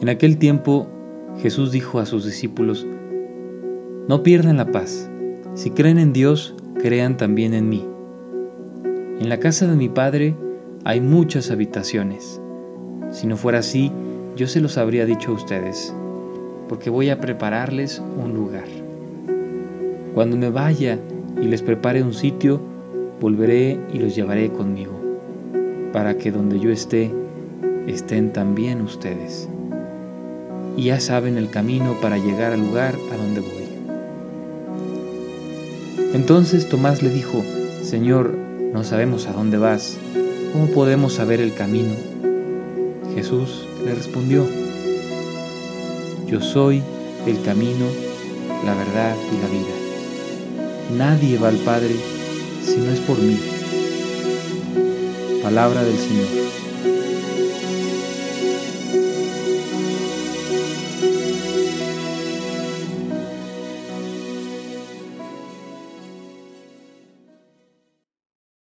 En aquel tiempo Jesús dijo a sus discípulos, No pierdan la paz, si creen en Dios, crean también en mí. En la casa de mi Padre hay muchas habitaciones. Si no fuera así, yo se los habría dicho a ustedes, porque voy a prepararles un lugar. Cuando me vaya y les prepare un sitio, volveré y los llevaré conmigo, para que donde yo esté, estén también ustedes. Y ya saben el camino para llegar al lugar a donde voy. Entonces Tomás le dijo, Señor, no sabemos a dónde vas, ¿cómo podemos saber el camino? Jesús le respondió, Yo soy el camino, la verdad y la vida. Nadie va al Padre si no es por mí. Palabra del Señor.